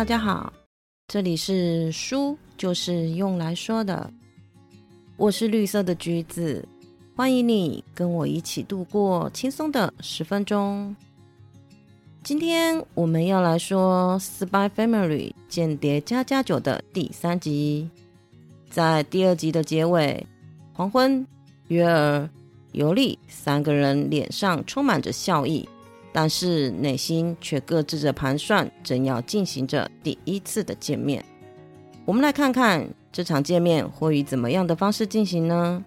大家好，这里是书就是用来说的，我是绿色的橘子，欢迎你跟我一起度过轻松的十分钟。今天我们要来说《Spy Family 间谍加加九》的第三集，在第二集的结尾，黄昏、约尔、尤利三个人脸上充满着笑意。但是内心却搁置着盘算，正要进行着第一次的见面。我们来看看这场见面会以怎么样的方式进行呢？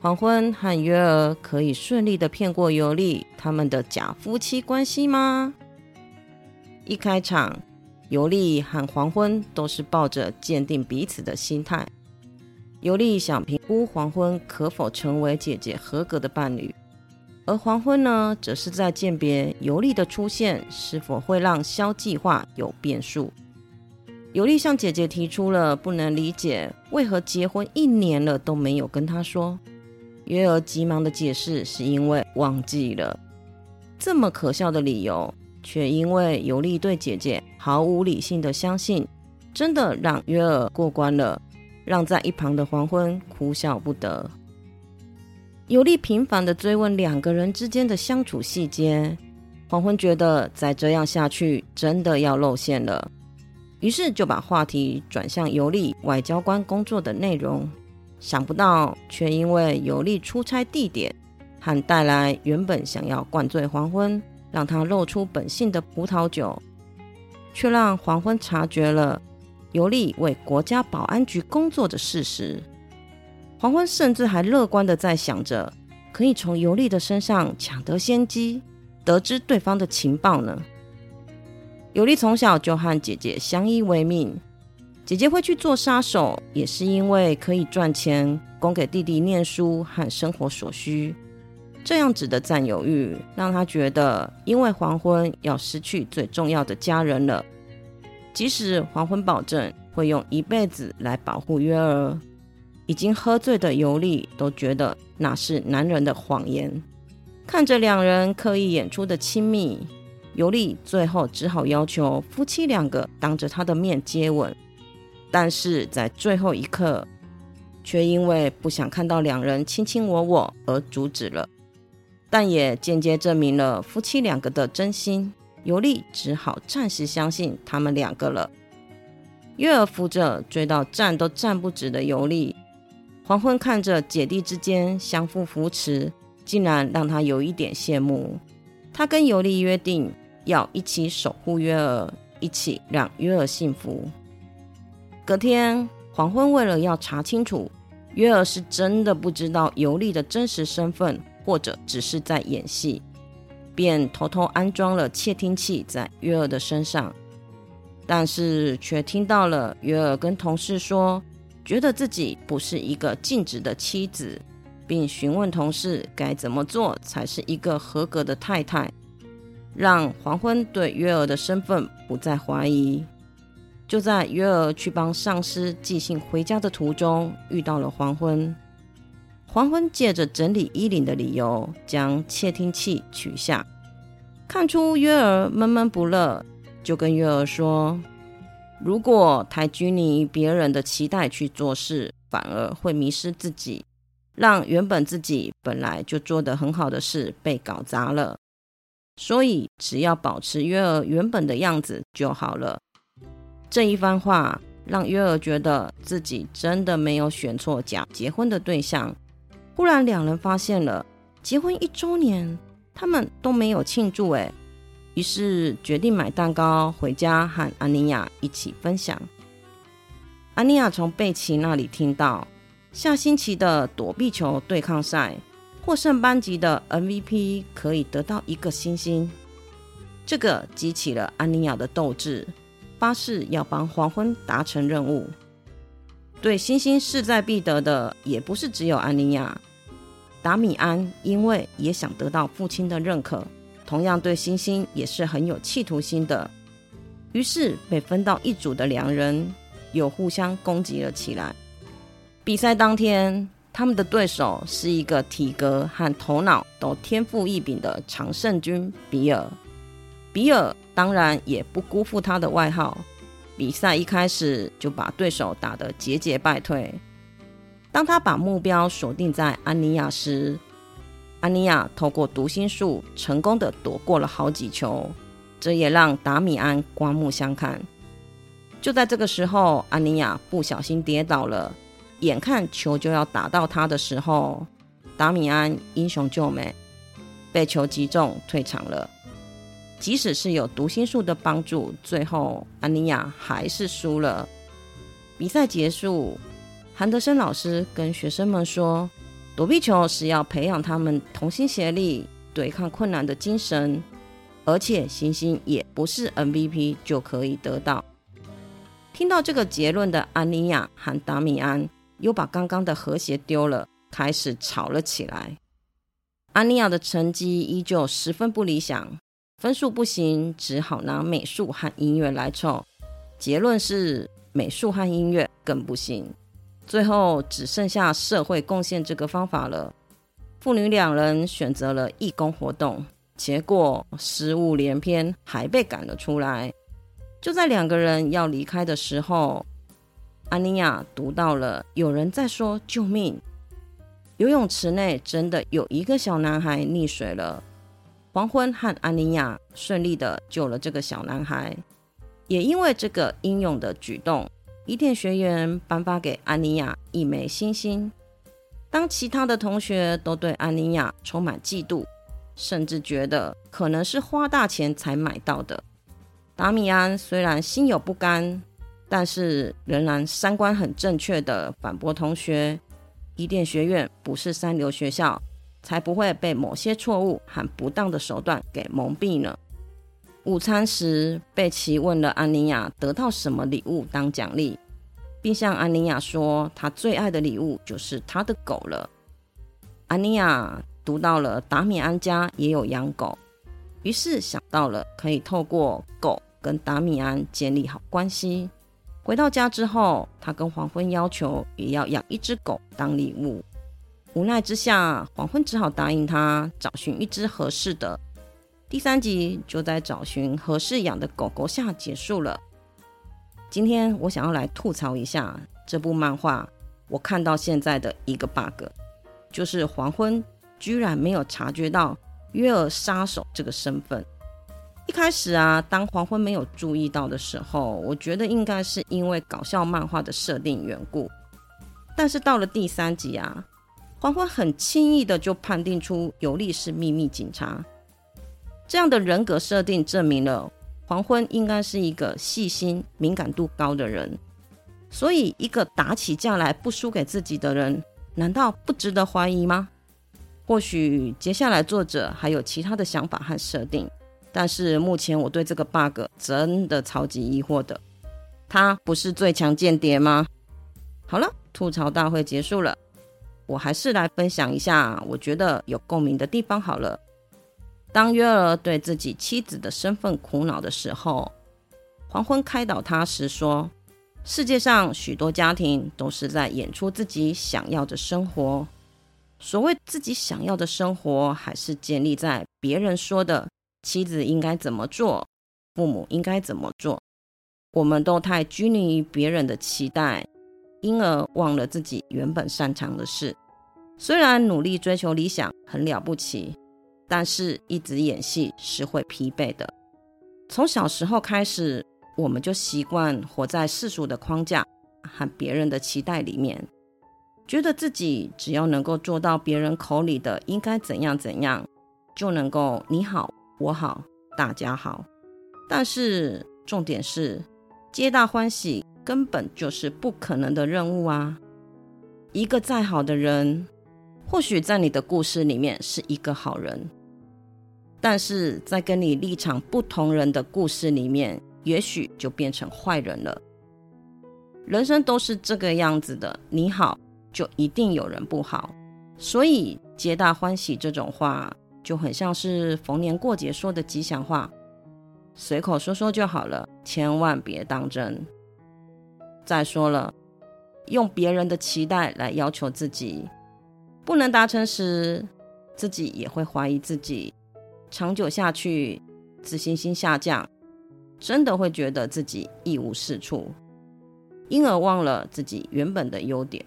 黄昏和约尔可以顺利的骗过尤利他们的假夫妻关系吗？一开场，尤利和黄昏都是抱着鉴定彼此的心态。尤利想评估黄昏可否成为姐姐合格的伴侣。而黄昏呢，则是在鉴别尤利的出现是否会让肖计划有变数。尤利向姐姐提出了不能理解为何结婚一年了都没有跟她说。约尔急忙的解释是因为忘记了。这么可笑的理由，却因为尤利对姐姐毫无理性的相信，真的让约尔过关了，让在一旁的黄昏哭笑不得。尤利频繁的追问两个人之间的相处细节，黄昏觉得再这样下去真的要露馅了，于是就把话题转向尤利外交官工作的内容。想不到，却因为尤利出差地点和带来原本想要灌醉黄昏，让他露出本性的葡萄酒，却让黄昏察觉了尤利为国家保安局工作的事实。黄昏甚至还乐观的在想着，可以从尤利的身上抢得先机，得知对方的情报呢。尤利从小就和姐姐相依为命，姐姐会去做杀手，也是因为可以赚钱供给弟弟念书和生活所需。这样子的占有欲，让他觉得因为黄昏要失去最重要的家人了。即使黄昏保证会用一辈子来保护约儿。已经喝醉的尤利都觉得那是男人的谎言。看着两人刻意演出的亲密，尤利最后只好要求夫妻两个当着他的面接吻。但是在最后一刻，却因为不想看到两人卿卿我我而阻止了。但也间接证明了夫妻两个的真心。尤利只好暂时相信他们两个了。月儿扶着追到站都站不直的尤利。黄昏看着姐弟之间相互扶持，竟然让他有一点羡慕。他跟尤利约定要一起守护约尔，一起让约尔幸福。隔天，黄昏为了要查清楚约尔是真的不知道尤利的真实身份，或者只是在演戏，便偷偷安装了窃听器在约尔的身上，但是却听到了约尔跟同事说。觉得自己不是一个尽职的妻子，并询问同事该怎么做才是一个合格的太太，让黄昏对约儿的身份不再怀疑。就在约儿去帮上司寄信回家的途中，遇到了黄昏。黄昏借着整理衣领的理由，将窃听器取下，看出约儿闷闷不乐，就跟约儿说。如果太拘泥于别人的期待去做事，反而会迷失自己，让原本自己本来就做得很好的事被搞砸了。所以，只要保持约儿原本的样子就好了。这一番话让约儿觉得自己真的没有选错假结婚的对象。忽然，两人发现了结婚一周年，他们都没有庆祝，诶，于是决定买蛋糕回家和安妮亚一起分享。安妮亚从贝奇那里听到，下星期的躲避球对抗赛获胜班级的 MVP 可以得到一个星星，这个激起了安妮亚的斗志，发誓要帮黄昏达成任务。对星星势在必得的也不是只有安妮亚，达米安因为也想得到父亲的认可。同样对星星也是很有企图心的，于是被分到一组的两人又互相攻击了起来。比赛当天，他们的对手是一个体格和头脑都天赋异禀的常胜军比尔。比尔当然也不辜负他的外号，比赛一开始就把对手打得节节败退。当他把目标锁定在安妮亚时，安妮亚透过读心术成功的躲过了好几球，这也让达米安刮目相看。就在这个时候，安妮亚不小心跌倒了，眼看球就要打到他的时候，达米安英雄救美，被球击中退场了。即使是有读心术的帮助，最后安妮亚还是输了。比赛结束，韩德生老师跟学生们说：“躲避球是要培养他们同心协力、对抗困难的精神，而且星星也不是 MVP 就可以得到。”听到这个结论的安妮亚和达米安又把刚刚的和谐丢了，开始吵了起来。安妮亚的成绩依旧十分不理想。分数不行，只好拿美术和音乐来凑。结论是美术和音乐更不行。最后只剩下社会贡献这个方法了。父女两人选择了义工活动，结果失误连篇，还被赶了出来。就在两个人要离开的时候，安妮亚读到了有人在说救命！游泳池内真的有一个小男孩溺水了。黄昏和安妮亚顺利的救了这个小男孩，也因为这个英勇的举动，伊甸学园颁发给安妮亚一枚星星。当其他的同学都对安妮亚充满嫉妒，甚至觉得可能是花大钱才买到的，达米安虽然心有不甘，但是仍然三观很正确的反驳同学：伊甸学院不是三流学校。才不会被某些错误和不当的手段给蒙蔽呢。午餐时，贝奇问了安妮亚得到什么礼物当奖励，并向安妮亚说，他最爱的礼物就是他的狗了。安妮亚读到了达米安家也有养狗，于是想到了可以透过狗跟达米安建立好关系。回到家之后，他跟黄昏要求也要养一只狗当礼物。无奈之下，黄昏只好答应他找寻一只合适的。第三集就在找寻合适养的狗狗下结束了。今天我想要来吐槽一下这部漫画，我看到现在的一个 bug，就是黄昏居然没有察觉到约尔杀手这个身份。一开始啊，当黄昏没有注意到的时候，我觉得应该是因为搞笑漫画的设定缘故。但是到了第三集啊。黄昏很轻易的就判定出尤利是秘密警察，这样的人格设定证明了黄昏应该是一个细心、敏感度高的人。所以，一个打起架来不输给自己的人，难道不值得怀疑吗？或许接下来作者还有其他的想法和设定，但是目前我对这个 bug 真的超级疑惑的。他不是最强间谍吗？好了，吐槽大会结束了。我还是来分享一下我觉得有共鸣的地方好了。当约尔对自己妻子的身份苦恼的时候，黄昏开导他时说：“世界上许多家庭都是在演出自己想要的生活。所谓自己想要的生活，还是建立在别人说的妻子应该怎么做，父母应该怎么做。我们都太拘泥于别人的期待。”因而忘了自己原本擅长的事。虽然努力追求理想很了不起，但是一直演戏是会疲惫的。从小时候开始，我们就习惯活在世俗的框架和别人的期待里面，觉得自己只要能够做到别人口里的应该怎样怎样，就能够你好我好大家好。但是重点是，皆大欢喜。根本就是不可能的任务啊！一个再好的人，或许在你的故事里面是一个好人，但是在跟你立场不同人的故事里面，也许就变成坏人了。人生都是这个样子的，你好就一定有人不好，所以皆大欢喜这种话就很像是逢年过节说的吉祥话，随口说说就好了，千万别当真。再说了，用别人的期待来要求自己，不能达成时，自己也会怀疑自己，长久下去，自信心下降，真的会觉得自己一无是处，因而忘了自己原本的优点。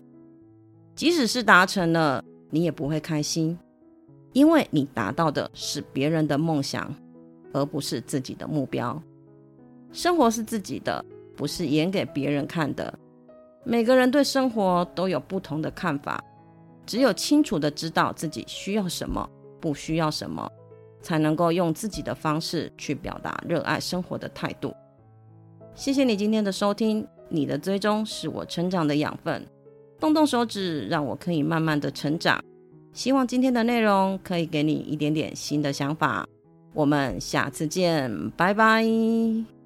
即使是达成了，你也不会开心，因为你达到的是别人的梦想，而不是自己的目标。生活是自己的，不是演给别人看的。每个人对生活都有不同的看法，只有清楚的知道自己需要什么，不需要什么。才能够用自己的方式去表达热爱生活的态度。谢谢你今天的收听，你的追踪是我成长的养分。动动手指，让我可以慢慢的成长。希望今天的内容可以给你一点点新的想法。我们下次见，拜拜。